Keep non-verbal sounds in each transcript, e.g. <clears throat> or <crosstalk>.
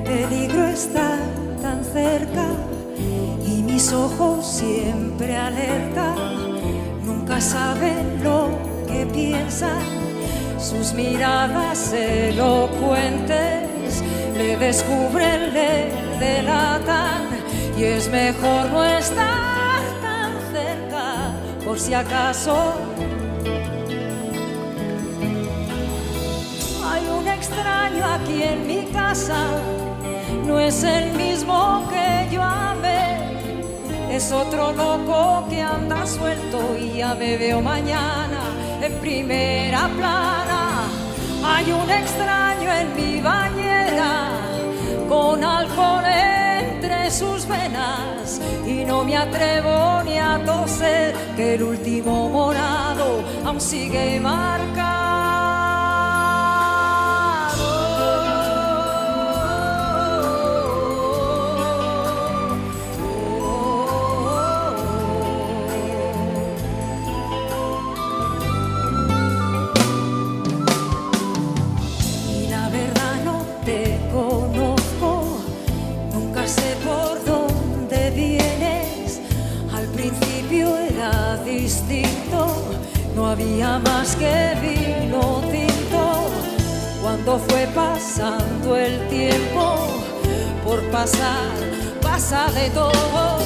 Peligro está tan cerca y mis ojos siempre alerta, nunca saben lo que piensan, sus miradas elocuentes le descubren, le delatan y es mejor no estar tan cerca por si acaso extraño aquí en mi casa no es el mismo que yo amé. Es otro loco que anda suelto y ya me veo mañana en primera plana. Hay un extraño en mi bañera con alcohol entre sus venas y no me atrevo ni a toser que el último morado aún sigue marcado. Había más que vino tinto cuando fue pasando el tiempo por pasar, pasa de todo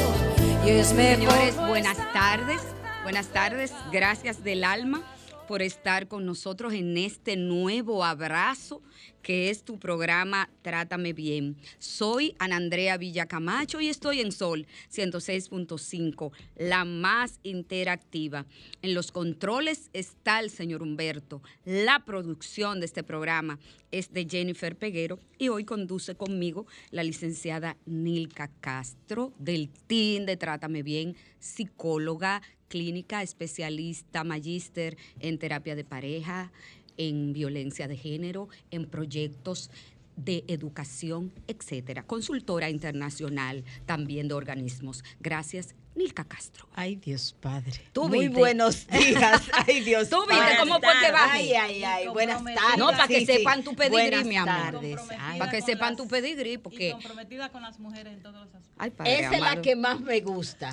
y es mejor. Señores, buenas tardes, buenas tardes, gracias del alma por estar con nosotros en este nuevo abrazo que es tu programa Trátame Bien. Soy Ana Andrea Villacamacho y estoy en Sol 106.5, la más interactiva. En los controles está el señor Humberto. La producción de este programa es de Jennifer Peguero y hoy conduce conmigo la licenciada Nilka Castro del TIN de Trátame Bien, psicóloga clínica, especialista, magíster en terapia de pareja, en violencia de género, en proyectos de educación, etcétera. Consultora internacional también de organismos. Gracias Nilka Castro. Ay, Dios Padre. Muy buenos <laughs> días. Ay, Dios ¿Tú viste cómo fue que bajé? Ay, ay, ay. Buenas tardes. No, para que sepan tu pedigrí, mi amor. Tardes. Para que sepan tu pedigrí, porque... Y comprometida con las mujeres en todos los aspectos. Ay, esa es la que más me gusta.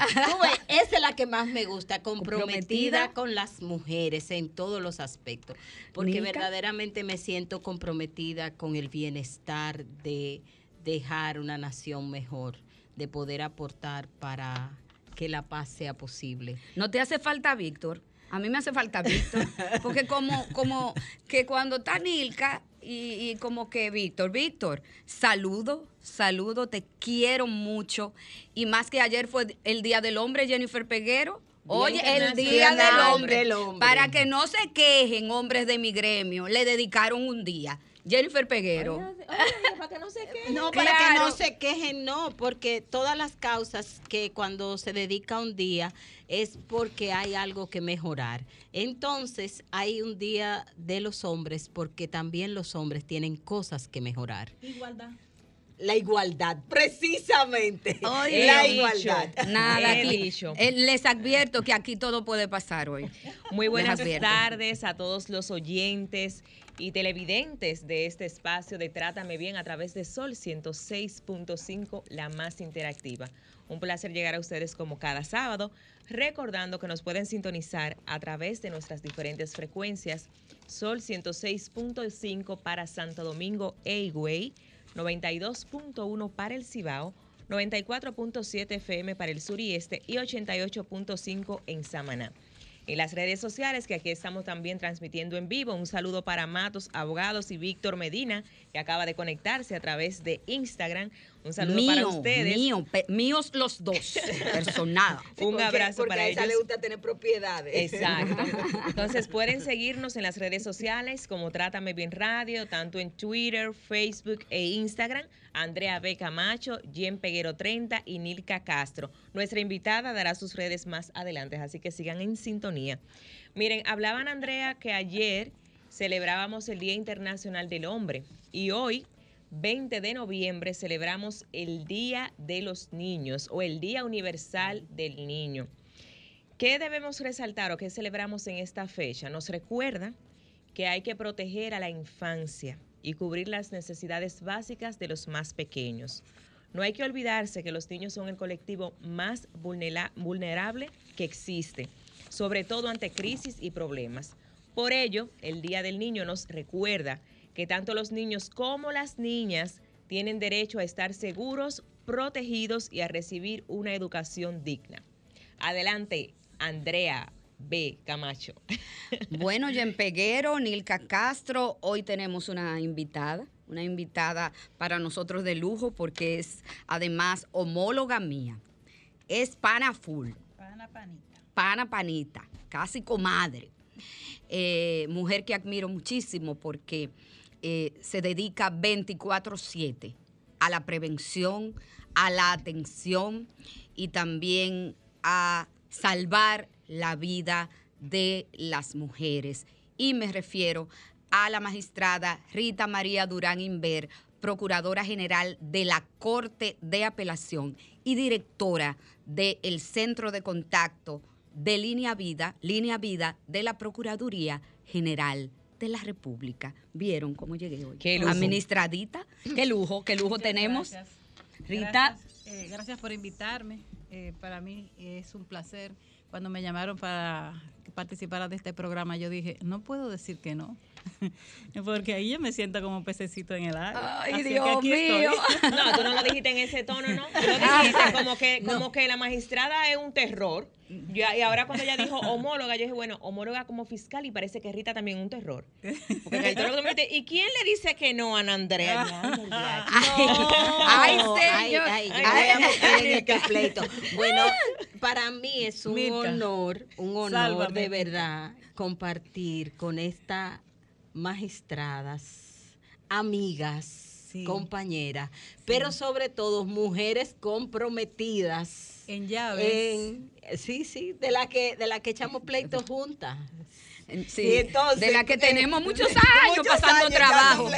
esa es la que más me gusta. Comprometida, con las mujeres en todos los aspectos. Porque verdaderamente me siento comprometida con el bienestar de dejar una nación mejor, de poder aportar para que la paz sea posible. ¿No te hace falta Víctor? A mí me hace falta Víctor, <laughs> porque como, como que cuando está Nilka y, como que Víctor, Víctor, saludo, saludo, te quiero mucho. Y más que ayer fue el Día del Hombre, Jennifer Peguero. Oye, el Día del hombre, hombre. Para que no se quejen hombres de mi gremio, le dedicaron un día. Jennifer Peguero. para que no se <laughs> quejen. No, para que no se quejen, no, porque todas las causas que cuando se dedica un día es porque hay algo que mejorar. Entonces, hay un día de los hombres porque también los hombres tienen cosas que mejorar. Igualdad. La igualdad, precisamente. la igualdad. Nada, aquí. Eh, les advierto que aquí todo puede pasar hoy. Muy buenas tardes a todos los oyentes y televidentes de este espacio de Trátame Bien a través de Sol 106.5, la más interactiva. Un placer llegar a ustedes como cada sábado, recordando que nos pueden sintonizar a través de nuestras diferentes frecuencias. Sol 106.5 para Santo Domingo e 92.1 para el Cibao, 94.7 FM para el sur y este y 88.5 en Samaná en las redes sociales, que aquí estamos también transmitiendo en vivo. Un saludo para Matos Abogados y Víctor Medina, que acaba de conectarse a través de Instagram. Un saludo para ustedes. Mío, míos los dos, <laughs> personal. Un abrazo para ellos. Porque a ella le gusta tener propiedades. Exacto. <laughs> Entonces pueden seguirnos en las redes sociales como Trátame Bien Radio, tanto en Twitter, Facebook e Instagram. Andrea B. Camacho, Jen Peguero 30 y Nilka Castro. Nuestra invitada dará sus redes más adelante, así que sigan en sintonía. Miren, hablaban Andrea que ayer celebrábamos el Día Internacional del Hombre y hoy 20 de noviembre celebramos el Día de los Niños o el Día Universal del Niño. ¿Qué debemos resaltar o qué celebramos en esta fecha? Nos recuerda que hay que proteger a la infancia y cubrir las necesidades básicas de los más pequeños. No hay que olvidarse que los niños son el colectivo más vulnerable que existe, sobre todo ante crisis y problemas. Por ello, el Día del Niño nos recuerda que tanto los niños como las niñas tienen derecho a estar seguros, protegidos y a recibir una educación digna. Adelante, Andrea B. Camacho. <laughs> Bueno, Jen Peguero, Nilka Castro, hoy tenemos una invitada, una invitada para nosotros de lujo porque es además homóloga mía. Es pana full. Pana panita. Pana panita, casi comadre. Eh, mujer que admiro muchísimo porque eh, se dedica 24/7 a la prevención, a la atención y también a salvar la vida de las mujeres. Y me refiero a la magistrada Rita María Durán Inver, Procuradora General de la Corte de Apelación y directora del Centro de Contacto de Línea Vida, Línea Vida de la Procuraduría General de la República. ¿Vieron cómo llegué hoy? Qué lujo. Administradita. Qué lujo, qué lujo tenemos. Rita. Eh, gracias, por invitarme. Eh, para mí es un placer. Cuando me llamaron para participar de este programa, yo dije, no puedo decir que no. <laughs> Porque ahí yo me siento como pececito en el agua. Ay, Dios mío. No, tú no lo dijiste en ese tono, ¿no? Tú lo dijiste como que, como que la magistrada es un terror y ahora cuando ella dijo homóloga, yo dije, bueno, homóloga como fiscal y parece que Rita también es un terror. Porque el ¿y quién le dice que no a Ana Andrea? Ay, señor. Ay, ay, pleito. Bueno, para mí es un honor, un honor de verdad compartir con estas magistradas, amigas, compañeras, pero sobre todo mujeres comprometidas en llaves. sí, sí, de la que de la que echamos pleitos <laughs> juntas. Sí, entonces, de la que tenemos muchos años pasando trabajo.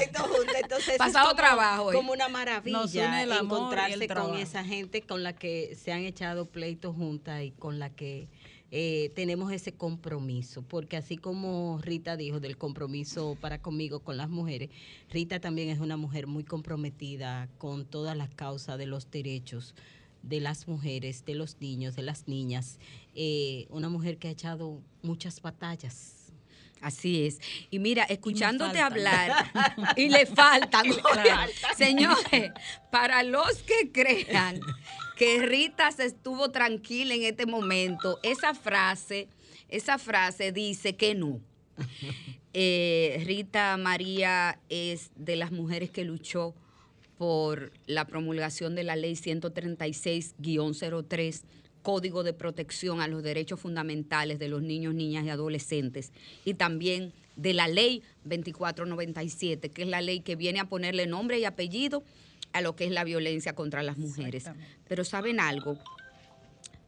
Entonces, pasado trabajo. Como una maravilla encontrarse con esa gente con la que se han echado pleitos juntas y con la que eh, tenemos ese compromiso, porque así como Rita dijo del compromiso para conmigo con las mujeres, Rita también es una mujer muy comprometida con todas las causas de los derechos de las mujeres, de los niños, de las niñas, eh, una mujer que ha echado muchas batallas. Así es. Y mira, escuchándote hablar, <laughs> y le <laughs> faltan. Señores, para los que crean que Rita se estuvo tranquila en este momento, esa frase, esa frase dice que no. <laughs> Eh, Rita María es de las mujeres que luchó por la promulgación de la ley 136-03, Código de Protección a los Derechos Fundamentales de los Niños, Niñas y Adolescentes, y también de la ley 2497, que es la ley que viene a ponerle nombre y apellido a lo que es la violencia contra las mujeres. Pero ¿saben algo?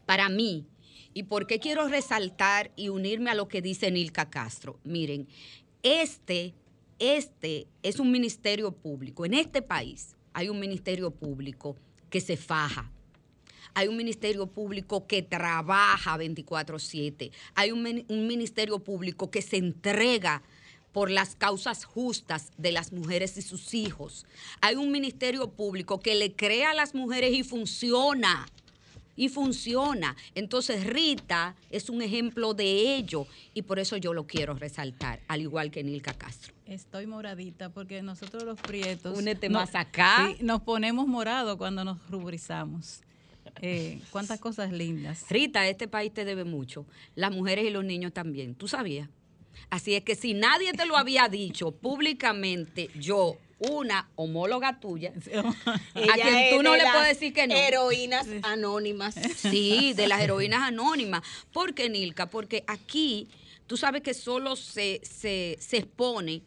Para mí, ¿y por qué quiero resaltar y unirme a lo que dice Nilka Castro? Miren, este, este es un ministerio público en este país hay un ministerio público que se faja. Hay un ministerio público que trabaja 24/7. Hay un, ministerio público que se entrega por las causas justas de las mujeres y sus hijos. Hay un ministerio público que le crea a las mujeres y funciona. Y funciona. Entonces Rita es un ejemplo de ello y por eso yo lo quiero resaltar, al igual que Nilka Castro. Estoy moradita porque nosotros los prietos... Únete más acá. nos ponemos morados cuando nos ruborizamos. Eh, cuántas cosas lindas. Rita, este país te debe mucho. Las mujeres y los niños también. ¿Tú sabías? Así es que si nadie te lo había dicho públicamente, yo, una homóloga tuya, <laughs> a quien tú no le puedes decir que no. Heroínas anónimas. <laughs> Sí, de las heroínas anónimas. ¿Por qué, Nilka? Porque aquí tú sabes que solo se, se, se expone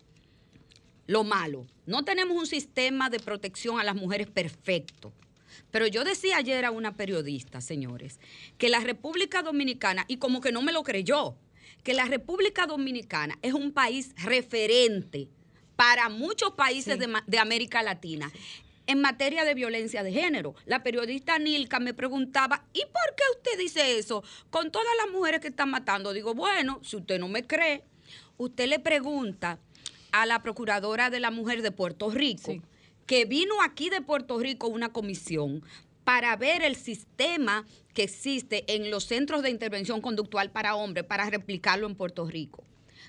lo malo. No tenemos un sistema de protección a las mujeres perfecto. Pero yo decía ayer a una periodista, señores, que la República Dominicana, y como que no me lo creyó, que la República Dominicana es un país referente para muchos países de, América Latina. En materia de violencia de género, la periodista Nilka me preguntaba, ¿y por qué usted dice eso? Con todas las mujeres que están matando. Digo, bueno, si usted no me cree, usted le pregunta a la Procuradora de la Mujer de Puerto Rico, que vino aquí de Puerto Rico una comisión para ver el sistema que existe en los centros de intervención conductual para hombres para replicarlo en Puerto Rico.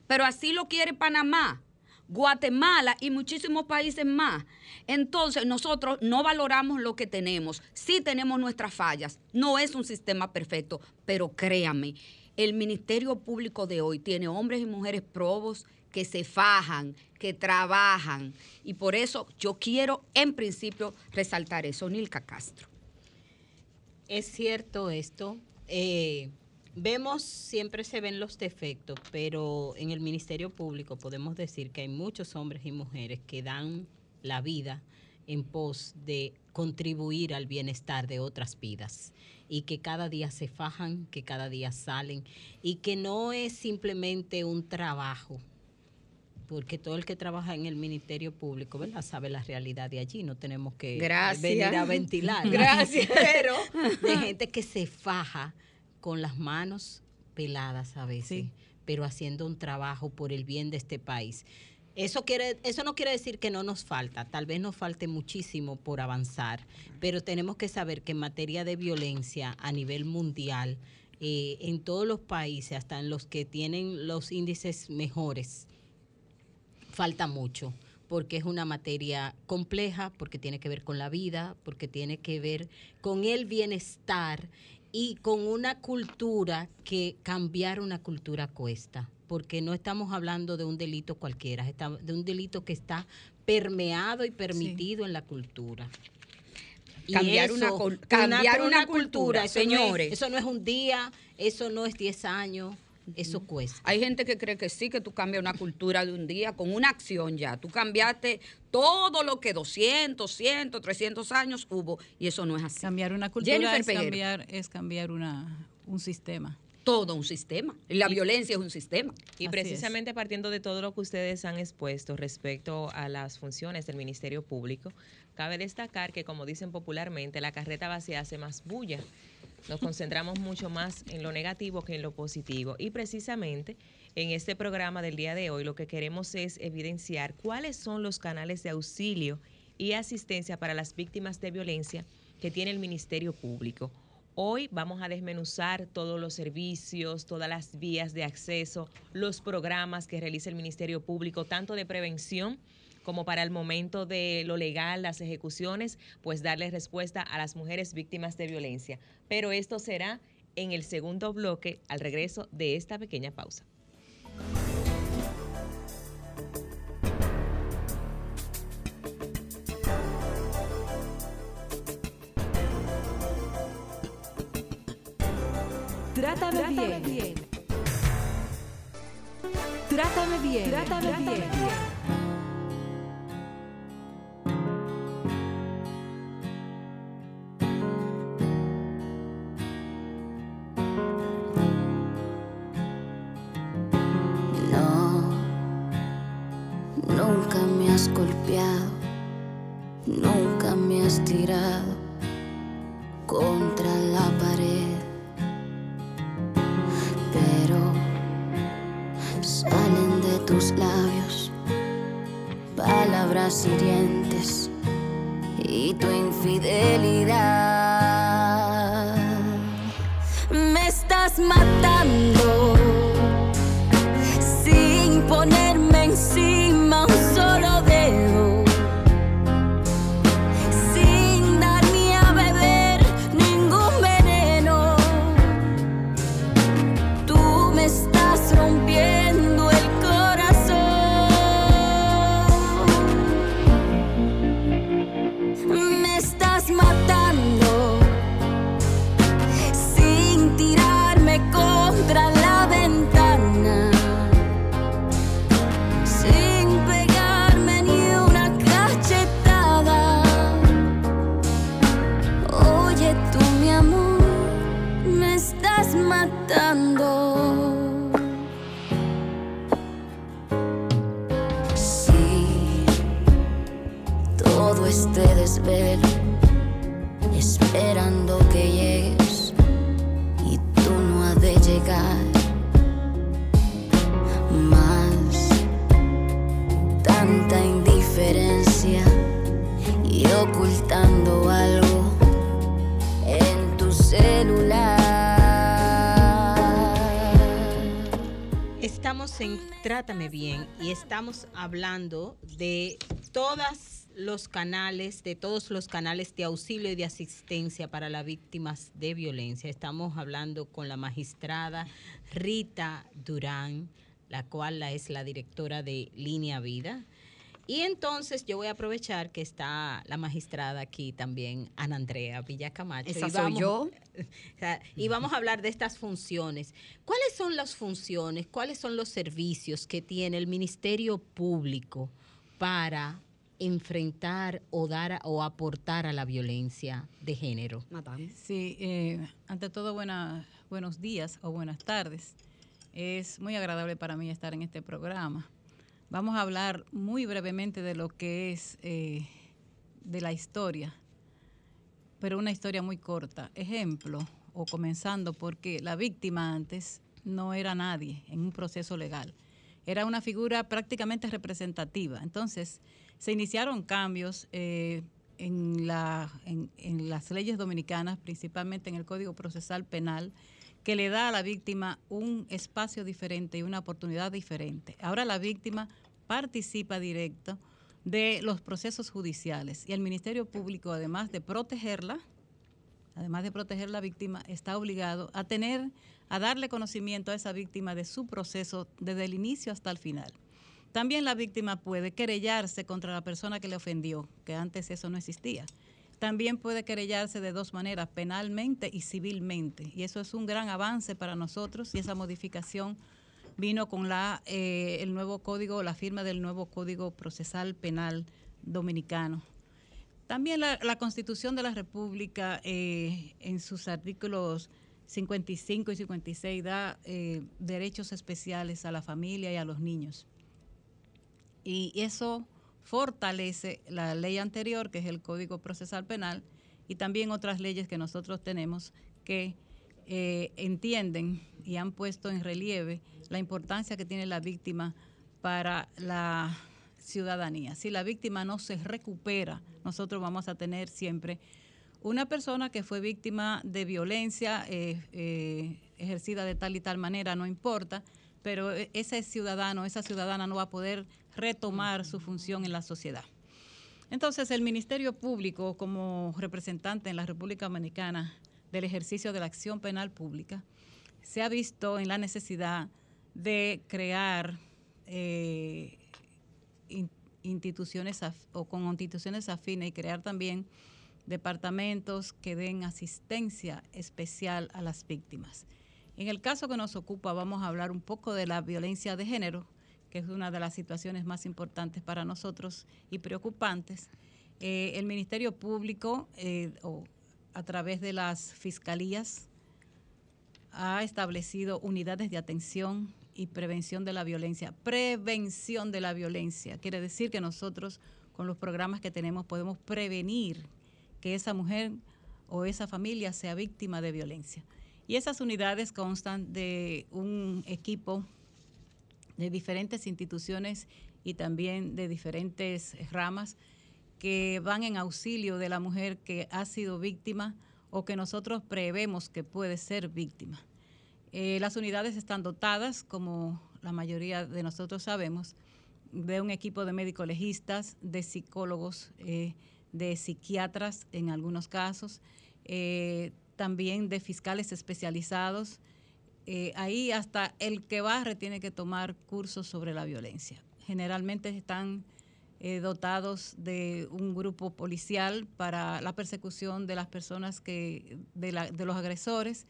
Pero así lo quiere Panamá, Guatemala y muchísimos países más. Entonces nosotros no valoramos lo que tenemos. Sí tenemos nuestras fallas. No es un sistema perfecto, pero créame, el Ministerio Público de hoy tiene hombres y mujeres probos que se fajan, que trabajan. Y por eso yo quiero en principio resaltar eso, Nilka Castro. Es cierto esto. Eh, vemos, siempre se ven los defectos, pero en el Ministerio Público podemos decir que hay muchos hombres y mujeres que dan la vida en pos de contribuir al bienestar de otras vidas y que cada día se fajan, que cada día salen y que no es simplemente un trabajo, porque todo el que trabaja en el Ministerio Público, ¿verdad? Sabe la realidad de allí, no tenemos que venir a ventilar. <laughs> Gracias. <laughs> Pero de gente que se faja con las manos peladas a veces, pero haciendo un trabajo por el bien de este país. Eso, quiere, eso no quiere decir que no nos falta, tal vez nos falte muchísimo por avanzar, pero tenemos que saber que en materia de violencia a nivel mundial, eh, en todos los países, hasta en los que tienen los índices mejores, falta mucho porque es una materia compleja, porque tiene que ver con la vida, porque tiene que ver con el bienestar y con una cultura que cambiar una cultura cuesta, porque no estamos hablando de un delito cualquiera, de un delito que está permeado y permitido en la cultura. cambiar, una, cambiar una, cultura, señores. eso no es un día, eso no es 10 años, eso cuesta. Hay gente que cree que sí, que tú cambias una cultura de un día con una acción ya. Tú cambiaste todo lo que 200, 100, 300 años hubo y eso no es así. Cambiar una cultura es cambiar, es cambiar una, un sistema todo un sistema. La violencia es un sistema. Y precisamente partiendo de todo lo que ustedes han expuesto respecto a las funciones del Ministerio Público, cabe destacar que, como dicen popularmente, la carreta vacía hace más bulla. Nos concentramos mucho más en lo negativo que en lo positivo. Y precisamente en este programa del día de hoy lo que queremos es evidenciar cuáles son los canales de auxilio y asistencia para las víctimas de violencia que tiene el Ministerio Público. Hoy vamos a desmenuzar todos los servicios, todas las vías de acceso, los programas que realiza el Ministerio Público, tanto de prevención como para el momento de lo legal, las ejecuciones, pues darle respuesta a las mujeres víctimas de violencia. Pero esto será en el segundo bloque al regreso de esta pequeña pausa. Trátame, bien. Trátame bien. Trátame, bien. No, nunca me has 几点？Trátame Bien y estamos hablando de todos los canales, de todos los canales de auxilio y de asistencia para las víctimas de violencia. Estamos hablando con la magistrada Rita Durán, la cual es la directora de Línea Vida. Y entonces yo voy a aprovechar que está la magistrada aquí también, Ana Andrea Villacamacho. Esa y soy yo. <laughs> y vamos a hablar de estas funciones. ¿Cuáles son las funciones, cuáles son los servicios que tiene el Ministerio Público para enfrentar o dar o aportar a la violencia de género? Sí, eh, ante todo buena- buenos días o buenas tardes. Es muy agradable para mí estar en este programa. Vamos a hablar muy brevemente de lo que es eh, de la historia, pero una historia muy corta. Ejemplo, o comenzando porque la víctima antes no era nadie en un proceso legal. Era una figura prácticamente representativa. Entonces, se iniciaron cambios eh, en, la- en- en las leyes dominicanas, principalmente en el Código Procesal Penal, que le da a la víctima un espacio diferente y una oportunidad diferente. Ahora la víctima participa directo de los procesos judiciales y el Ministerio Público, además de protegerla, además de proteger a la víctima, está obligado a tener, a darle conocimiento a esa víctima de su proceso desde el inicio hasta el final. También la víctima puede querellarse contra la persona que le ofendió, que antes eso no existía. También puede querellarse de dos maneras, penalmente y civilmente. Y eso es un gran avance para nosotros y esa modificación vino con la, eh, el nuevo código, la firma del nuevo Código Procesal Penal Dominicano. También la, Constitución de la República, eh, en sus artículos 55 y 56, da eh, derechos especiales a la familia y a los niños. Y eso fortalece la ley anterior, que es el Código Procesal Penal, y también otras leyes que nosotros tenemos que eh, entienden y han puesto en relieve la importancia que tiene la víctima para la ciudadanía. Si la víctima no se recupera, nosotros vamos a tener siempre una persona que fue víctima de violencia eh, eh, ejercida de tal y tal manera, no importa, pero e- ese ciudadano, esa ciudadana no va a poder retomar su función en la sociedad. Entonces, el Ministerio Público, como representante en la República Dominicana del ejercicio de la acción penal pública, se ha visto en la necesidad de crear eh, in- instituciones o con instituciones afines y crear también departamentos que den asistencia especial a las víctimas. En el caso que nos ocupa, vamos a hablar un poco de la violencia de género, que es una de las situaciones más importantes para nosotros y preocupantes. Eh, el Ministerio Público, eh, o a través de las fiscalías, ha establecido unidades de atención y prevención de la violencia. Prevención de la violencia. Quiere decir que nosotros, con los programas que tenemos, podemos prevenir que esa mujer o esa familia sea víctima de violencia. Y esas unidades constan de un equipo de diferentes instituciones y también de diferentes ramas que van en auxilio de la mujer que ha sido víctima o que nosotros prevemos que puede ser víctima. Eh, las unidades están dotadas, como la mayoría de nosotros sabemos, de un equipo de médicos legistas, de psicólogos, eh, de psiquiatras en algunos casos, eh, también de fiscales especializados. ahí hasta el que barre tiene que tomar cursos sobre la violencia. Generalmente están dotados de un grupo policial para la persecución de las personas que, de, de los agresores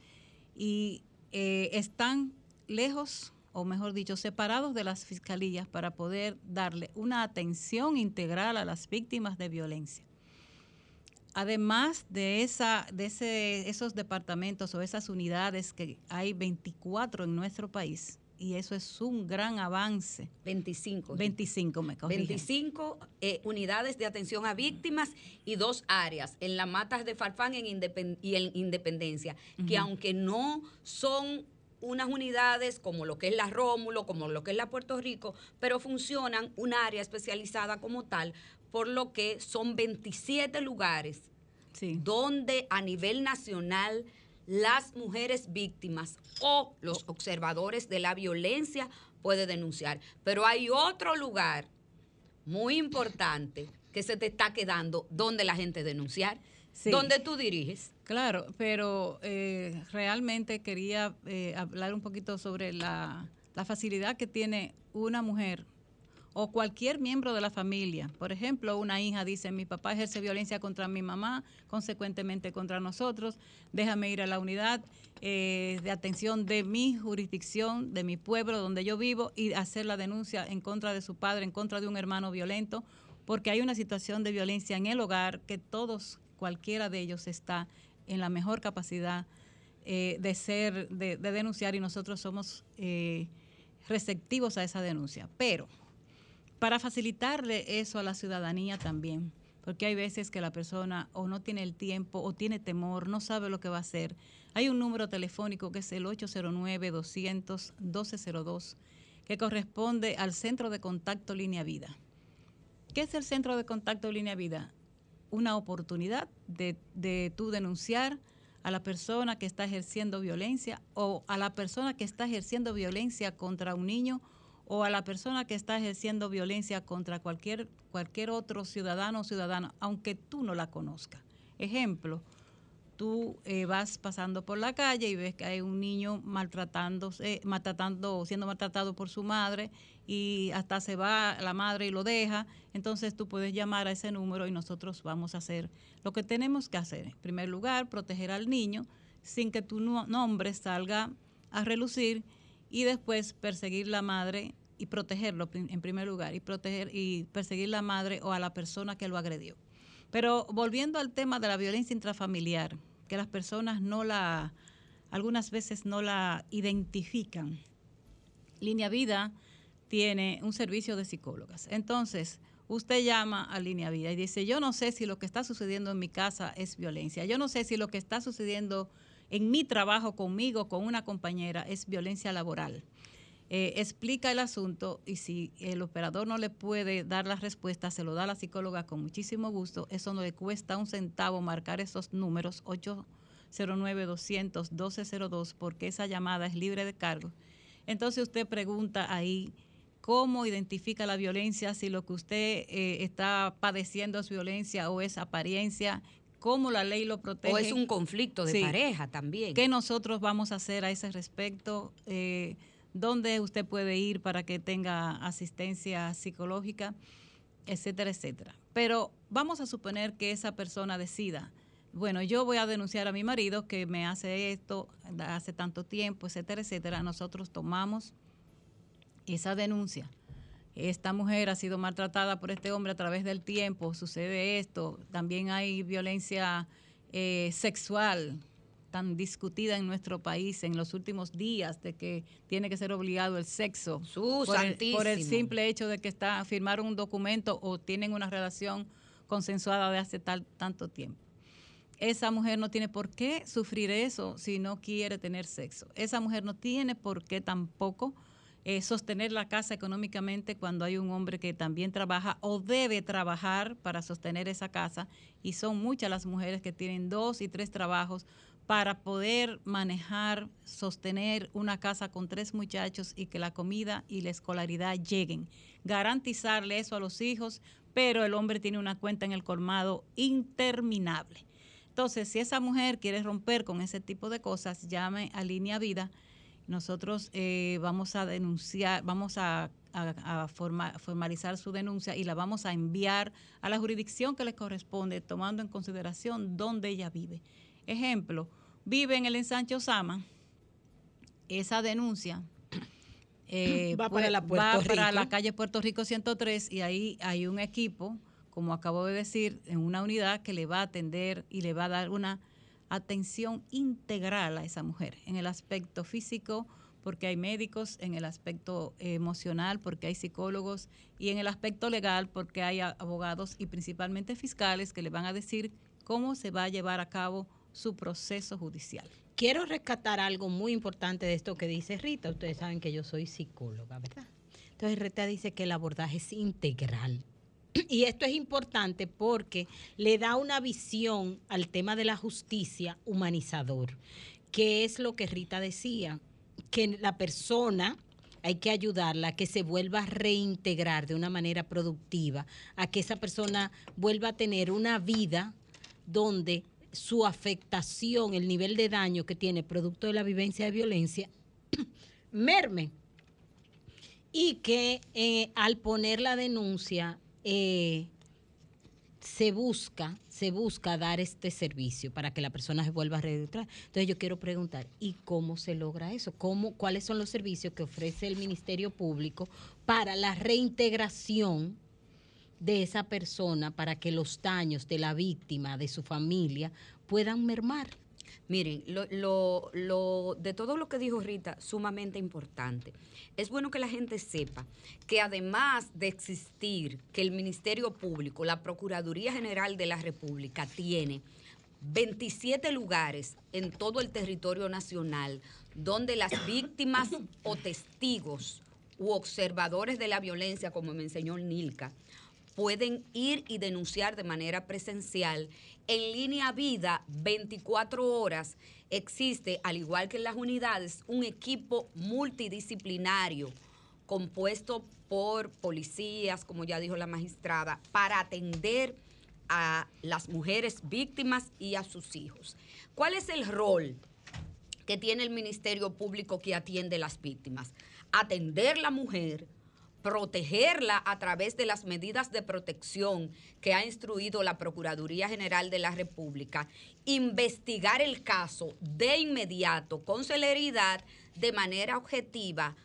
y eh, están lejos, o mejor dicho, separados de las fiscalías para poder darle una atención integral a las víctimas de violencia. Además de, esa, de ese, esos departamentos o esas unidades que hay 24 en nuestro país, y eso es un gran avance. 25. 25, me corrigen. 25 eh, unidades de atención a víctimas y dos áreas, en las matas de Farfán y en Independencia, que aunque no son unas unidades como lo que es la Rómulo, como lo que es la Puerto Rico, pero funcionan un área especializada como tal, por lo que son 27 lugares donde a nivel nacional las mujeres víctimas o los observadores de la violencia puede denunciar. Pero hay otro lugar muy importante que se te está quedando donde la gente denunciar, donde tú diriges. Claro, pero eh, realmente quería eh, hablar un poquito sobre la, la facilidad que tiene una mujer o cualquier miembro de la familia. Por ejemplo, una hija dice, mi papá ejerce violencia contra mi mamá, consecuentemente contra nosotros, déjame ir a la unidad eh, de atención de mi jurisdicción, de mi pueblo donde yo vivo y hacer la denuncia en contra de su padre, en contra de un hermano violento, porque hay una situación de violencia en el hogar que todos, cualquiera de ellos está en la mejor capacidad eh, de ser, de, denunciar y nosotros somos eh, receptivos a esa denuncia. Pero para facilitarle eso a la ciudadanía también, porque hay veces que la persona o no tiene el tiempo o tiene temor, no sabe lo que va a hacer. Hay un número telefónico que es el 809-200-1202, que corresponde al Centro de Contacto Línea Vida. ¿Qué es el Centro de Contacto Línea Vida? Una oportunidad de, de tú denunciar a la persona que está ejerciendo violencia o a la persona que está ejerciendo violencia contra un niño o a la persona que está ejerciendo violencia contra cualquier, cualquier otro ciudadano o ciudadana, aunque tú no la conozcas. Ejemplo, tú eh, vas pasando por la calle y ves que hay un niño maltratándose, maltratando, siendo maltratado por su madre y hasta se va la madre y lo deja, entonces tú puedes llamar a ese número y nosotros vamos a hacer lo que tenemos que hacer. En primer lugar, proteger al niño sin que tu nombre salga a relucir y después perseguir la madre y protegerlo en primer lugar y proteger y perseguir la madre o a la persona que lo agredió. Pero volviendo al tema de la violencia intrafamiliar, que las personas no la algunas veces no la identifican. Línea Vida tiene un servicio de psicólogas. Entonces, usted llama a Línea Vida y dice, yo no sé si lo que está sucediendo en mi casa es violencia, yo no sé si lo que está sucediendo en mi trabajo conmigo, con una compañera, es violencia laboral. Eh, explica el asunto y si el operador no le puede dar la respuesta, se lo da a la psicóloga con muchísimo gusto. Eso no le cuesta un centavo marcar esos números 809-200-1202 porque esa llamada es libre de cargo. Entonces usted pregunta ahí cómo identifica la violencia, si lo que usted eh, está padeciendo es violencia o es apariencia, cómo la ley lo protege. O es un conflicto de pareja también. ¿Qué nosotros vamos a hacer a ese respecto? Eh, ¿Dónde usted puede ir para que tenga asistencia psicológica? Etcétera, etcétera. Pero vamos a suponer que esa persona decida, bueno, yo voy a denunciar a mi marido que me hace esto hace tanto tiempo, etcétera, etcétera. Nosotros tomamos esa denuncia esta mujer ha sido maltratada por este hombre a través del tiempo, sucede esto, también hay violencia eh, sexual tan discutida en nuestro país en los últimos días de que tiene que ser obligado el sexo por el, por, el, simple hecho de que está firmaron un documento o tienen una relación consensuada de hace tal, tanto tiempo. esa mujer no tiene por qué sufrir eso si no quiere tener sexo. Esa mujer no tiene por qué tampoco eh, sostener la casa económicamente cuando hay un hombre que también trabaja o debe trabajar para sostener esa casa. Y son muchas las mujeres que tienen dos y tres trabajos para poder manejar, sostener una casa con tres muchachos y que la comida y la escolaridad lleguen. Garantizarle eso a los hijos, pero el hombre tiene una cuenta en el colmado interminable. Entonces, si esa mujer quiere romper con ese tipo de cosas, llame a Línea Vida. Nosotros eh, vamos a denunciar, vamos a, formalizar su denuncia y la vamos a enviar a la jurisdicción que le corresponde, tomando en consideración dónde ella vive. Ejemplo, vive en el ensanche Osama, esa denuncia <clears throat> eh, va, para, la, va para la calle Puerto Rico 103 y ahí hay un equipo como acabo de decir, en una unidad que le va a atender y le va a dar una atención integral a esa mujer, en el aspecto físico, porque hay médicos, en el aspecto emocional, porque hay psicólogos, y en el aspecto legal, porque hay abogados y principalmente fiscales que le van a decir cómo se va a llevar a cabo su proceso judicial. Quiero rescatar algo muy importante de esto que dice Rita. Ustedes saben que yo soy psicóloga, ¿verdad? Entonces Rita dice que el abordaje es integral. <clears throat> Y esto es importante porque le da una visión al tema de la justicia humanizador, que es lo que Rita decía, que la persona hay que ayudarla a que se vuelva a reintegrar de una manera productiva, a que esa persona vuelva a tener una vida donde su afectación, el nivel de daño que tiene producto de la vivencia de violencia, <clears throat> merme. Y que eh, al poner la denuncia eh, se busca, se busca dar este servicio para que la persona se vuelva a reeducar. Entonces yo quiero preguntar, ¿y cómo se logra eso? ¿Cómo, ¿Cuáles son los servicios que ofrece el Ministerio Público para la reintegración de esa persona para que los daños de la víctima, de su familia, puedan mermar? Miren, lo, lo, de todo lo que dijo Rita, sumamente importante. Es bueno que la gente sepa que además de existir que el Ministerio Público, la Procuraduría General de la República tiene 27 lugares en todo el territorio nacional donde las víctimas o testigos u observadores de la violencia, como me enseñó Nilka, pueden ir y denunciar de manera presencial. En línea vida, 24 horas, existe, al igual que en las unidades, un equipo multidisciplinario compuesto por policías, como ya dijo la magistrada, para atender a las mujeres víctimas y a sus hijos. ¿Cuál es el rol que tiene el Ministerio Público que atiende a las víctimas? Atender la mujer, protegerla a través de las medidas de protección que ha instruido la Procuraduría General de la República, investigar el caso de inmediato, con celeridad, de manera objetiva,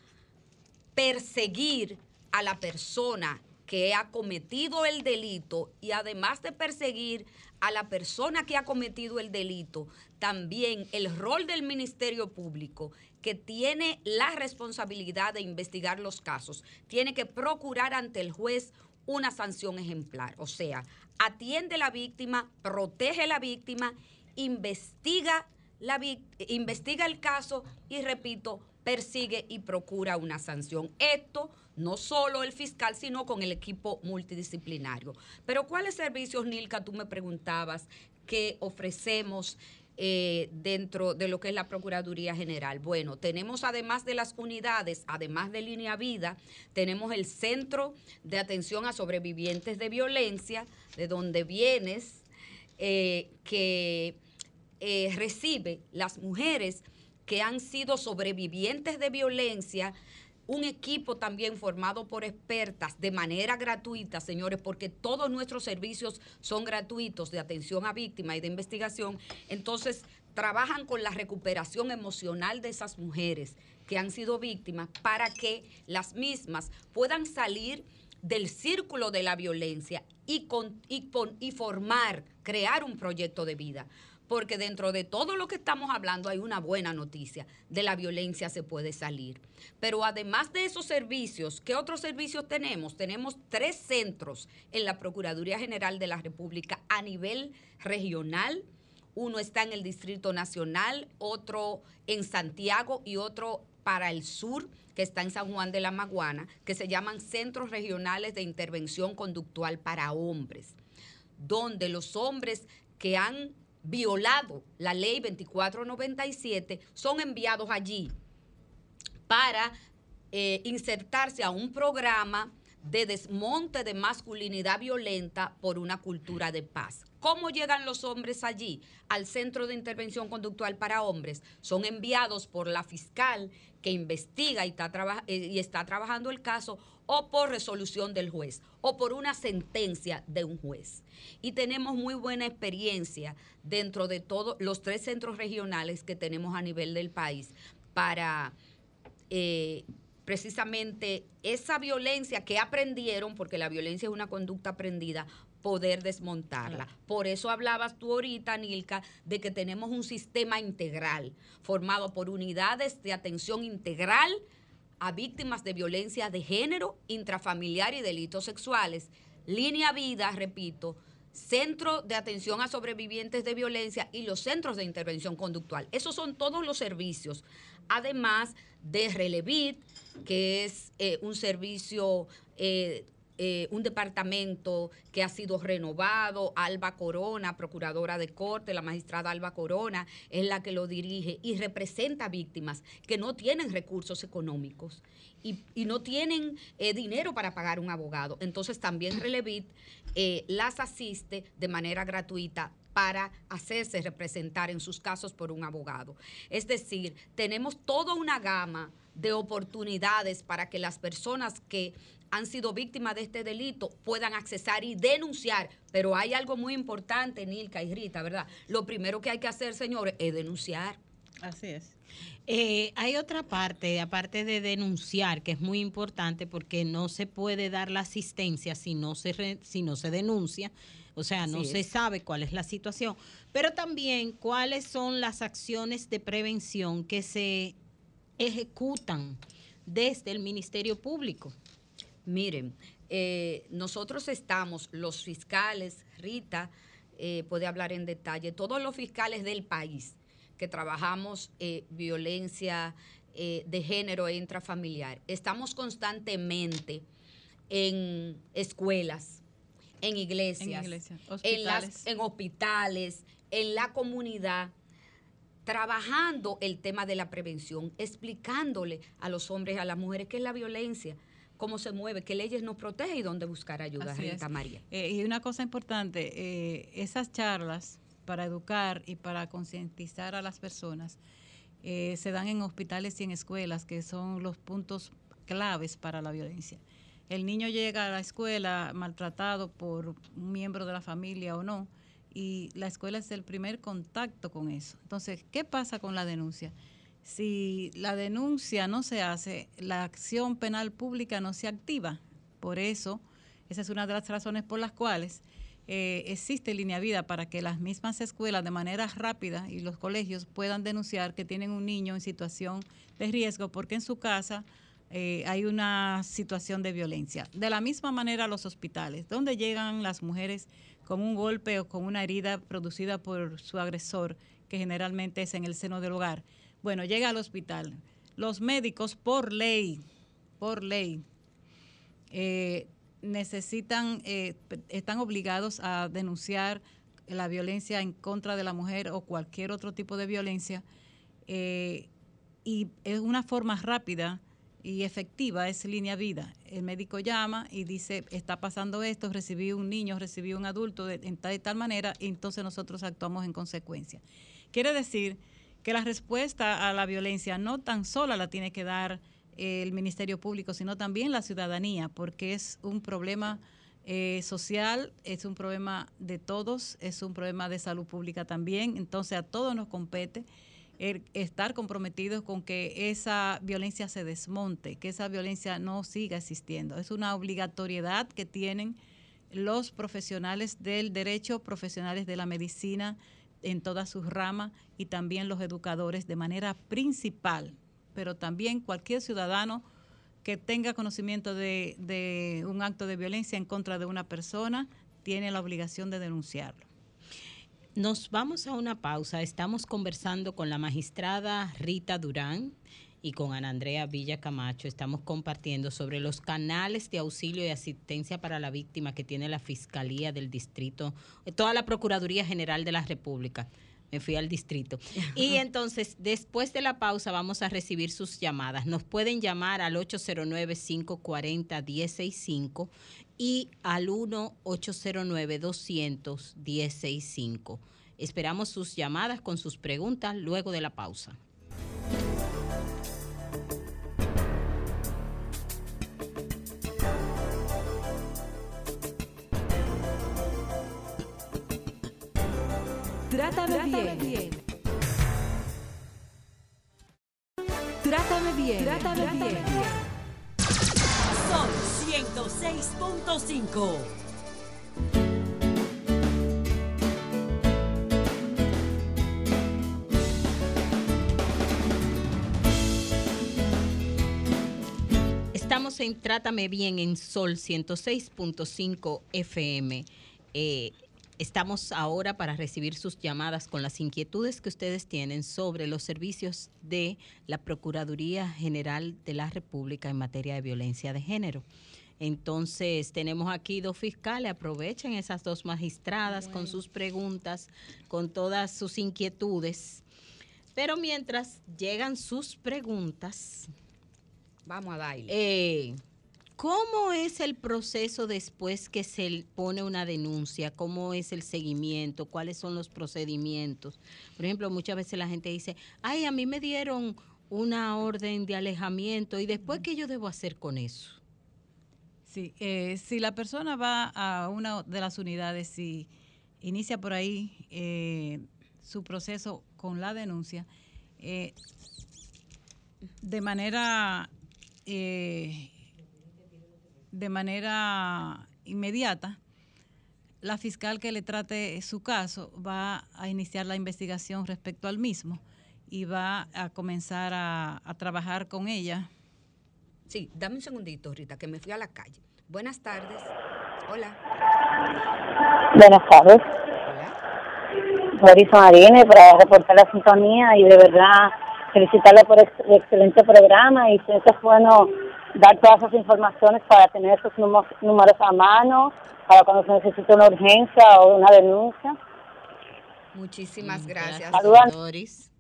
perseguir a la persona que ha cometido el delito y además de perseguir a la persona que ha cometido el delito, también el rol del Ministerio Público que tiene la responsabilidad de investigar los casos, tiene que procurar ante el juez una sanción ejemplar. O sea, atiende a la víctima, protege a la víctima, investiga, la, investiga el caso y, repito, persigue y procura una sanción. Esto no solo el fiscal, sino con el equipo multidisciplinario. Pero ¿cuáles servicios, Nilka, tú me preguntabas, que ofrecemos eh, dentro de lo que es la Procuraduría General. Bueno, tenemos además de las unidades, además de Línea Vida, tenemos el Centro de Atención a Sobrevivientes de Violencia, de donde vienes, eh, que eh, recibe las mujeres que han sido sobrevivientes de violencia un equipo también formado por expertas de manera gratuita, señores, porque todos nuestros servicios son gratuitos de atención a víctimas y de investigación. Entonces, trabajan con la recuperación emocional de esas mujeres que han sido víctimas para que las mismas puedan salir del círculo de la violencia y, y formar, crear un proyecto de vida porque dentro de todo lo que estamos hablando hay una buena noticia. De la violencia se puede salir. Pero además de esos servicios, ¿qué otros servicios tenemos? Tenemos tres centros en la Procuraduría General de la República a nivel regional, Uno está en el Distrito Nacional, otro en Santiago y otro para el sur, que está en San Juan de la Maguana, que se llaman Centros Regionales de Intervención Conductual para Hombres, donde los hombres que han violado la ley 2497 son enviados allí para eh, insertarse a un programa de desmonte de masculinidad violenta por una cultura de paz. ¿Cómo llegan los hombres allí? Al Centro de Intervención Conductual para Hombres. Son enviados por la fiscal que investiga y está, eh, y está trabajando el caso o por resolución del juez o por una sentencia de un juez. Y tenemos muy buena experiencia dentro de todos los tres centros regionales que tenemos a nivel del país para eh, precisamente esa violencia que aprendieron, porque la violencia es una conducta aprendida, poder desmontarla. Por eso hablabas tú ahorita, Nilka, de que tenemos un sistema integral, formado por unidades de atención integral a víctimas de violencia de género, intrafamiliar y delitos sexuales. Línea Vida, repito, Centro de Atención a Sobrevivientes de Violencia y los centros de intervención conductual. Esos son todos los servicios, además de Relevit, que es eh, un servicio eh, eh, un departamento que ha sido renovado, Alba Corona, procuradora de corte, la magistrada Alba Corona es la que lo dirige y representa víctimas que no tienen recursos económicos y, no tienen eh, dinero para pagar un abogado. Entonces también Relevit eh, las asiste de manera gratuita para hacerse representar en sus casos por un abogado. Es decir, tenemos toda una gama de oportunidades para que las personas que han sido víctimas de este delito puedan accesar y denunciar. Pero hay algo muy importante, Nilka y Rita, ¿verdad? Lo primero que hay que hacer, señores, es denunciar. Así es. Eh, hay otra parte, aparte de denunciar, que es muy importante porque no se puede dar la asistencia si no se, si no se denuncia, o sea, no se sabe cuál es la situación, pero también cuáles son las acciones de prevención que se ejecutan desde el Ministerio Público. Miren, eh, nosotros estamos, los fiscales, Rita eh, puede hablar en detalle, todos los fiscales del país que trabajamos eh, violencia de género e intrafamiliar, estamos constantemente en escuelas, en iglesias, en hospitales, en la comunidad trabajando el tema de la prevención, explicándole a los hombres, a las mujeres qué es la violencia, cómo se mueve, qué leyes nos protege y dónde buscar ayuda, Rita María. Eh, y una cosa importante, eh, esas charlas para educar y para concientizar a las personas eh, se dan en hospitales y en escuelas, que son los puntos claves para la violencia. El niño llega a la escuela maltratado por un miembro de la familia o no, y la escuela es el primer contacto con eso. Entonces, ¿qué pasa con la denuncia? Si la denuncia no se hace, la acción penal pública no se activa. Por eso, esa es una de las razones por las cuales eh, existe línea vida para que las mismas escuelas de manera rápida y los colegios puedan denunciar que tienen un niño en situación de riesgo porque en su casa eh, hay una situación de violencia. De la misma manera los hospitales, donde llegan las mujeres con un golpe o con una herida producida por su agresor, que generalmente es en el seno del hogar bueno, llega al hospital. Los médicos, por ley, por ley, eh, necesitan, eh, están obligados a denunciar la violencia en contra de la mujer o cualquier otro tipo de violencia. Eh, y es una forma rápida y efectiva, es línea vida. El médico llama y dice, está pasando esto, recibí un niño, recibí un adulto de, de tal manera, y entonces nosotros actuamos en consecuencia. Quiere decir que la respuesta a la violencia no tan solo la tiene que dar el Ministerio Público, sino también la ciudadanía, porque es un problema eh, social, es un problema de todos, es un problema de salud pública también, entonces a todos nos compete estar comprometidos con que esa violencia se desmonte, que esa violencia no siga existiendo. Es una obligatoriedad que tienen los profesionales del derecho, profesionales de la medicina, en todas sus ramas y también los educadores de manera principal, pero también cualquier ciudadano que tenga conocimiento de, un acto de violencia en contra de una persona tiene la obligación de denunciarlo. nos vamos a una pausa. Estamos conversando con la magistrada Rita Durán y con Ana Andrea Villa Camacho. Estamos compartiendo sobre los canales de auxilio y asistencia para la víctima que tiene la Fiscalía del Distrito, toda la Procuraduría General de la República me fui al distrito. <laughs> Y entonces, después de la pausa, vamos a recibir sus llamadas. Nos pueden llamar al 809-540-165 y al 1-809-200-165. Esperamos sus llamadas con sus preguntas luego de la pausa. Trátame, bien. Trátame bien. Trátame, bien. Son 106.5. Estamos en Trátame Bien en Sol 106.5 FM. Eh, Estamos ahora para recibir sus llamadas con las inquietudes que ustedes tienen sobre los servicios de la Procuraduría General de la República en materia de violencia de género. Entonces, tenemos aquí dos fiscales, aprovechen esas dos magistradas con sus preguntas, con todas sus inquietudes. Pero mientras llegan sus preguntas, vamos a darle. Eh, ¿Cómo es el proceso después que se pone una denuncia? ¿Cómo es el seguimiento? ¿Cuáles son los procedimientos? Por ejemplo, muchas veces la gente dice, ay, a mí me dieron una orden de alejamiento y después, ¿qué yo debo hacer con eso? Sí, eh, si la persona va a una de las unidades y inicia por ahí eh, su proceso con la denuncia, eh, de manera de manera inmediata, la fiscal que le trate su caso va a iniciar la investigación respecto al mismo y va a comenzar a, trabajar con ella. Sí, dame un segundito, Rita, que me fui a la calle. Buenas tardes. Hola. Buenas tardes. Hola. Marisa Marine para reportar la sintonía y de verdad felicitarla por el excelente programa y siempre es bueno dar todas esas informaciones para tener esos números a mano, para cuando se necesite una urgencia o una denuncia. Muchísimas gracias. Saludos.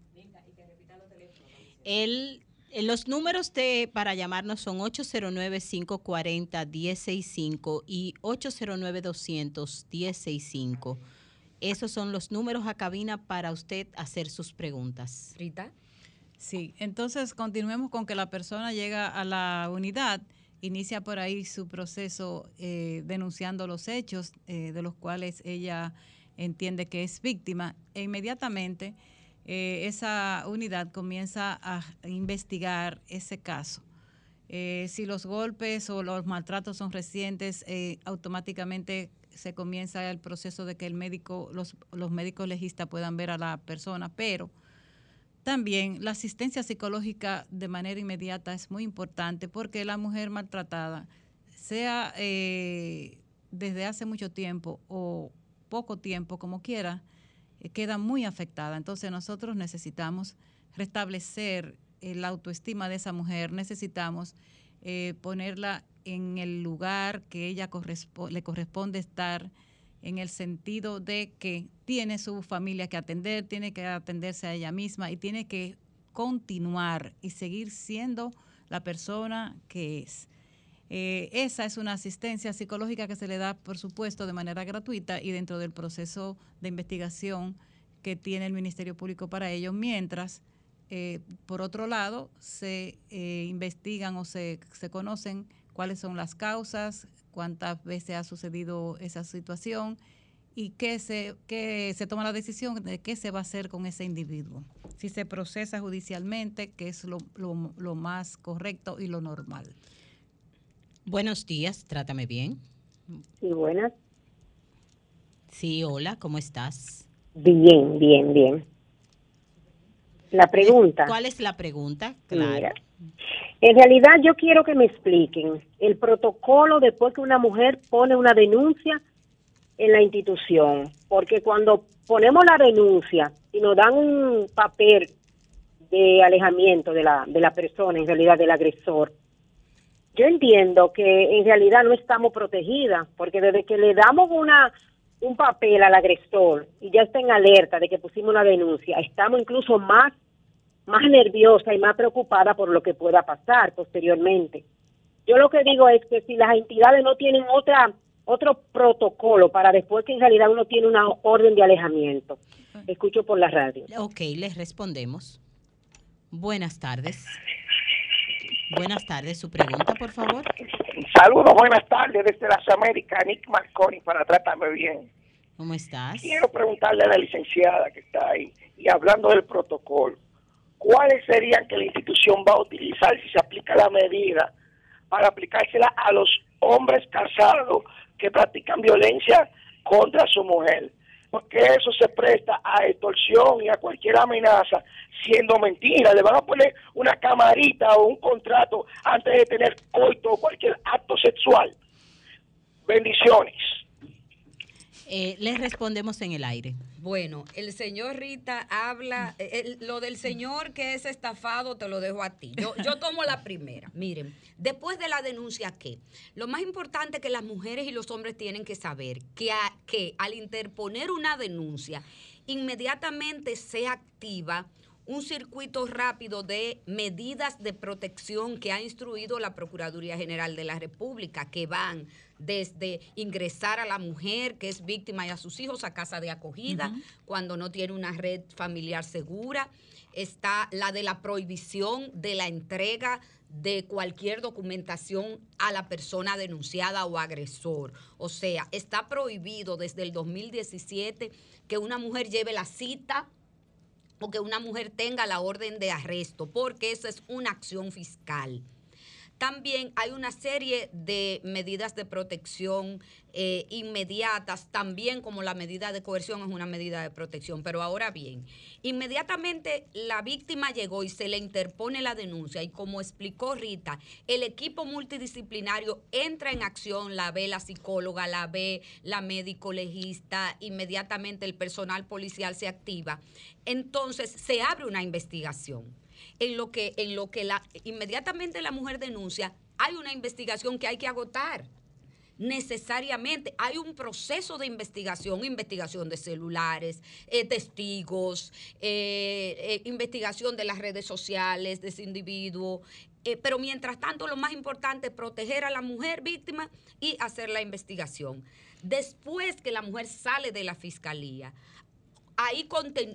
El, los números de, para llamarnos son 809-540-165 y 809-200-165. Esos son los números a cabina para usted hacer sus preguntas. Rita. Sí, entonces continuemos con que la persona llega a la unidad, inicia por ahí su proceso eh, denunciando los hechos eh, de los cuales ella entiende que es víctima e inmediatamente eh, esa unidad comienza a investigar ese caso. si los golpes o los maltratos son recientes, automáticamente se comienza el proceso de que el médico, los, los médicos legistas puedan ver a la persona, pero también la asistencia psicológica de manera inmediata es muy importante porque la mujer maltratada, sea eh, desde hace mucho tiempo o poco tiempo, como quiera, eh, queda muy afectada. Entonces nosotros necesitamos restablecer la autoestima de esa mujer, necesitamos eh, ponerla en el lugar que ella le corresponde estar en el sentido de que tiene su familia que atender, tiene que atenderse a ella misma y tiene que continuar y seguir siendo la persona que es. Eh, esa es una asistencia psicológica que se le da, por supuesto, de manera gratuita y dentro del proceso de investigación que tiene el Ministerio Público para ello, mientras, eh, por otro lado, se eh, investigan o se, se conocen cuáles son las causas, cuántas veces ha sucedido esa situación y qué se, qué se toma la decisión de qué se va a hacer con ese individuo. Si se procesa judicialmente, que es lo, lo, más correcto y lo normal. Buenos días, trátame bien. Sí, buenas. Sí, hola, ¿cómo estás? Bien, bien, bien. La pregunta. ¿Cuál es la pregunta? Claro. En realidad yo quiero que me expliquen el protocolo después que una mujer pone una denuncia en la institución, porque cuando ponemos la denuncia y nos dan un papel de alejamiento de la, de la persona, en realidad del agresor, yo entiendo que en realidad no estamos protegidas, porque desde que le damos una un papel al agresor y ya está en alerta de que pusimos una denuncia, estamos incluso más más nerviosa y más preocupada por lo que pueda pasar posteriormente. Yo lo que digo es que si las entidades no tienen otra otro protocolo para después que en realidad uno tiene una orden de alejamiento. Escucho por la radio. Ok, les respondemos. Buenas tardes. Buenas tardes, su pregunta, por favor. Saludos, buenas tardes desde las Américas, Nick Marconi, para tratarme bien. ¿Cómo estás? Quiero preguntarle a la licenciada que está ahí, y hablando del protocolo, ¿cuáles serían que la institución va a utilizar si se aplica la medida para aplicársela a los hombres casados que practican violencia contra su mujer? Porque eso se presta a extorsión y a cualquier amenaza siendo mentira. Le van a poner una camarita o un contrato antes de tener coito o cualquier acto sexual. Bendiciones. Eh, les respondemos en el aire. Bueno, el señor Rita habla, eh, lo del señor que es estafado te lo dejo a ti. Yo, yo tomo la primera. Miren, después de la denuncia, ¿qué? Lo más importante que las mujeres y los hombres tienen que saber, que, que al interponer una denuncia, inmediatamente se activa un circuito rápido de medidas de protección que ha instruido la Procuraduría General de la República, que van desde ingresar a la mujer que es víctima y a sus hijos a casa de acogida cuando no tiene una red familiar segura. Está la de la prohibición de la entrega de cualquier documentación a la persona denunciada o agresor. O sea, está prohibido desde el 2017 que una mujer lleve la cita o que una mujer tenga la orden de arresto, porque esa es una acción fiscal. También hay una serie de medidas de protección eh, inmediatas, también como la medida de coerción es una medida de protección. Pero ahora bien, inmediatamente la víctima llegó y se le interpone la denuncia y como explicó Rita, el equipo multidisciplinario entra en acción, la ve la psicóloga, la ve la médico legista, inmediatamente el personal policial se activa. Entonces se abre una investigación en lo que, en lo que la, inmediatamente la mujer denuncia, hay una investigación que hay que agotar. Necesariamente hay un proceso de investigación, investigación de celulares, eh, testigos, eh, eh, investigación de las redes sociales de ese individuo, pero mientras tanto lo más importante es proteger a la mujer víctima y hacer la investigación. Después que la mujer sale de la fiscalía, ahí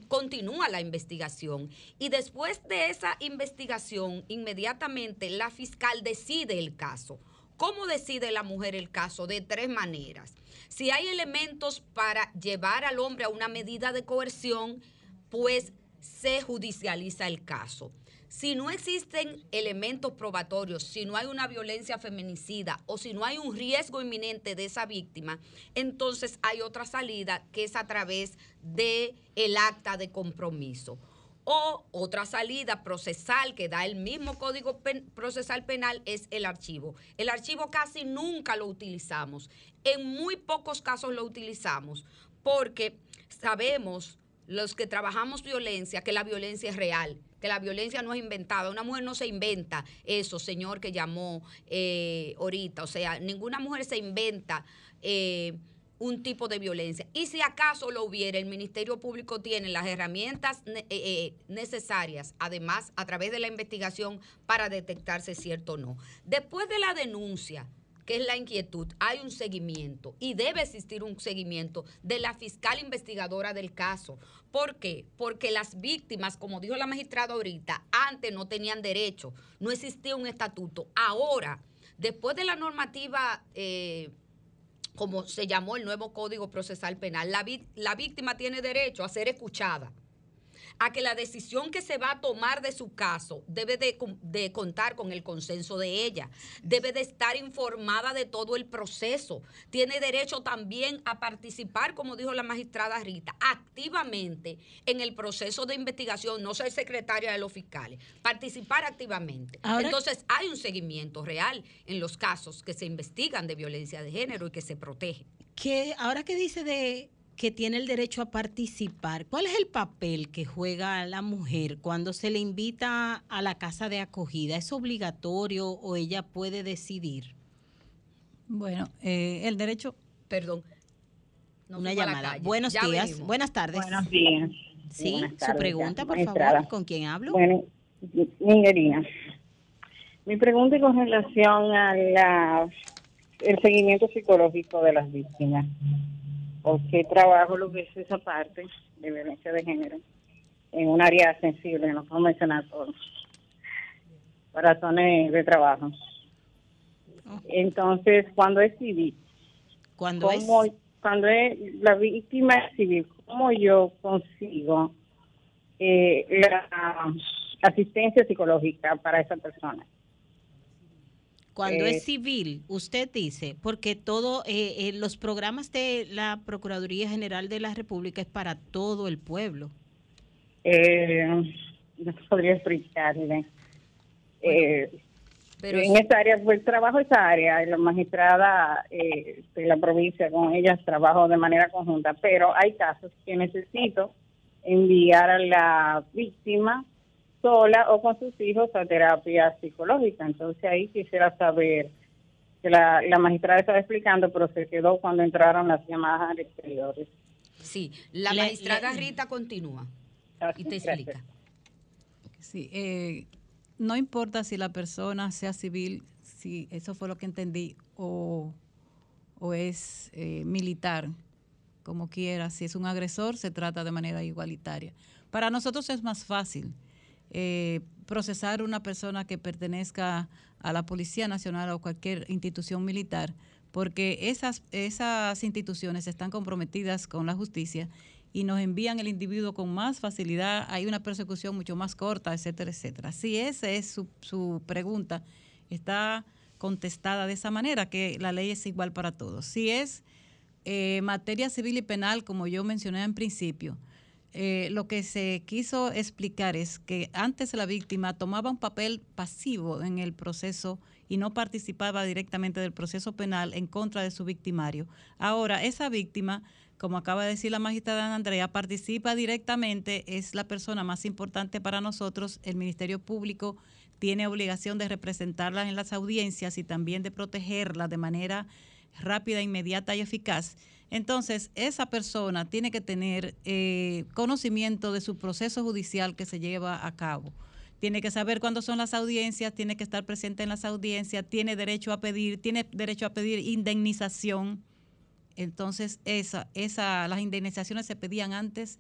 continúa la investigación. Y después de esa investigación, inmediatamente la fiscal decide el caso. ¿Cómo decide la mujer el caso? De tres maneras. Si hay elementos para llevar al hombre a una medida de coerción, pues se judicializa el caso. Si no existen elementos probatorios, si no hay una violencia feminicida o si no hay un riesgo inminente de esa víctima, entonces hay otra salida que es a través de el acta de compromiso. O otra salida procesal que da el mismo código procesal penal es el archivo. El archivo casi nunca lo utilizamos. En muy pocos casos lo utilizamos porque sabemos los que trabajamos violencia que la violencia es real que la violencia no es inventada. Una mujer no se inventa eso, señor que llamó eh, ahorita. O sea, ninguna mujer se inventa eh, un tipo de violencia. Y si acaso lo hubiera, el Ministerio Público tiene las herramientas eh, necesarias, además, a través de la investigación, para detectarse cierto o no. Después de la denuncia, que es la inquietud, hay un seguimiento y debe existir un seguimiento de la fiscal investigadora del caso. ¿Por qué? Porque las víctimas, como dijo la magistrada ahorita, antes no tenían derecho, no existía un estatuto. Ahora, después de la normativa... Eh, como se llamó el nuevo Código Procesal Penal, la, la víctima tiene derecho a ser escuchada a que la decisión que se va a tomar de su caso debe de, contar con el consenso de ella, debe de estar informada de todo el proceso, tiene derecho también a participar, como dijo la magistrada Rita, activamente en el proceso de investigación, no ser secretaria de los fiscales, participar activamente. Entonces hay un seguimiento real en los casos que se investigan de violencia de género y que se protege. Que ahora que dice de que tiene el derecho a participar. ¿Cuál es el papel que juega la mujer cuando se le invita a la casa de acogida? ¿Es obligatorio o ella puede decidir? Bueno, eh, el derecho, perdón. Una llamada. Buenos días, buenas tardes. Buenos días. Sí, su pregunta, por favor. ¿Con quién hablo? Bueno, Miguelina. Mi pregunta es con relación al seguimiento psicológico de las víctimas. Porque trabajo lo que es esa parte de violencia de género en un área sensible, no puedo mencionar por razones de trabajo. Entonces, cuando es civil, cuando es cuando es la víctima civil, ¿cómo yo consigo eh, la asistencia psicológica para esa persona? Cuando es eh, civil, usted dice, porque todo, eh, los programas de la Procuraduría General de la República es para todo el pueblo. no podría explicarle. Pero en esta área, pues trabajo esa área, la magistrada eh, de la provincia con ellas trabajo de manera conjunta, pero hay casos que necesito enviar a la víctima sola o con sus hijos a terapia psicológica. Entonces ahí quisiera saber, que la, la magistrada estaba explicando, pero se quedó cuando entraron las llamadas exteriores. Sí, la magistrada Rita continúa y te explica. Sí, eh, no importa si la persona sea civil, si eso fue lo que entendí, o, es eh, militar, como quiera, si es un agresor, se trata de manera igualitaria. Para nosotros es más fácil eh, procesar una persona que pertenezca a la Policía Nacional o cualquier institución militar, porque esas, esas instituciones están comprometidas con la justicia y nos envían el individuo con más facilidad, hay una persecución mucho más corta, etcétera, etcétera. Si esa es su, su pregunta, está contestada de esa manera, que la ley es igual para todos. Si es eh, materia civil y penal, como yo mencioné en principio, eh, lo que se quiso explicar es que antes la víctima tomaba un papel pasivo en el proceso y no participaba directamente del proceso penal en contra de su victimario. Ahora, esa víctima como acaba de decir la magistrada Andrea, participa directamente, es la persona más importante para nosotros. El Ministerio Público tiene obligación de representarla en las audiencias y también de protegerla de manera rápida, inmediata y eficaz. Entonces, esa persona tiene que tener eh, conocimiento de su proceso judicial que se lleva a cabo. Tiene que saber cuándo son las audiencias, tiene que estar presente en las audiencias, tiene derecho a pedir, tiene derecho a pedir indemnización entonces, esa, esa, las indemnizaciones se pedían antes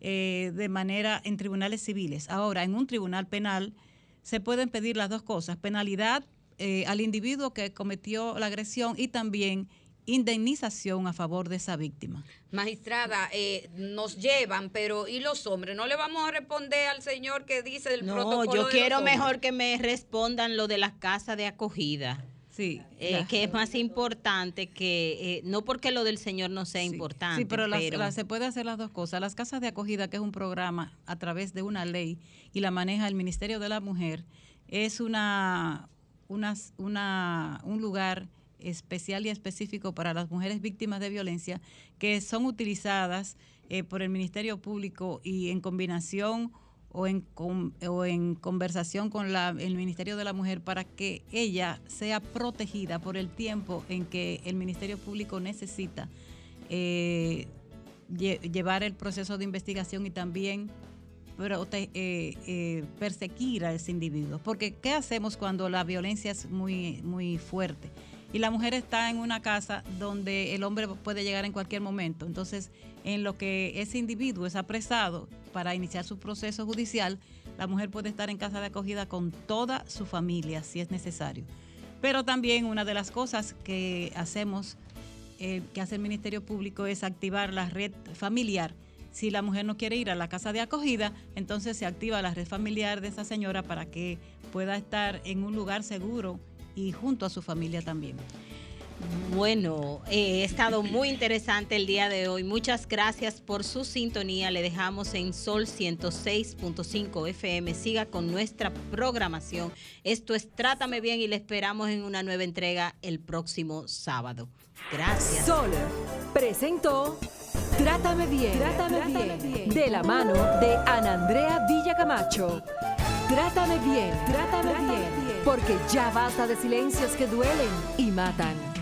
eh, de manera en tribunales civiles. Ahora, en un tribunal penal se pueden pedir las dos cosas, penalidad eh, al individuo que cometió la agresión y también indemnización a favor de esa víctima. Magistrada, eh, nos llevan, pero ¿y los hombres? ¿No le vamos a responder al señor que dice el protocolo? No, yo quiero mejor que me respondan lo de las casas de acogida. Sí. Eh, que es más importante que, eh, no porque lo del Señor no sea importante. Sí, pero, se puede hacer las dos cosas. Las casas de acogida, que es un programa a través de una ley y la maneja el Ministerio de la Mujer, es una, una, una un lugar especial y específico para las mujeres víctimas de violencia que son utilizadas eh, por el Ministerio Público y en combinación o en, o en conversación con el Ministerio de la Mujer para que ella sea protegida por el tiempo en que el Ministerio Público necesita eh, llevar el proceso de investigación y también eh, perseguir a ese individuo. Porque ¿qué hacemos cuando la violencia es muy, muy fuerte? Y la mujer está en una casa donde el hombre puede llegar en cualquier momento. Entonces, en lo que ese individuo es apresado para iniciar su proceso judicial, la mujer puede estar en casa de acogida con toda su familia si es necesario. Pero también una de las cosas que hacemos, eh, que hace el Ministerio Público, es activar la red familiar. Si la mujer no quiere ir a la casa de acogida, entonces se activa la red familiar de esa señora para que pueda estar en un lugar seguro y junto a su familia también. Bueno, eh, he estado muy interesante el día de hoy. Muchas gracias por su sintonía. Le dejamos en Sol 106.5 FM. Siga con nuestra programación. Esto es Trátame Bien y le esperamos en una nueva entrega el próximo sábado. Gracias. Sol presentó Trátame bien, trátame, bien. De la mano de Ana Andrea Villacamacho. Trátame bien, trátame, bien. Porque ya basta de silencios que duelen y matan.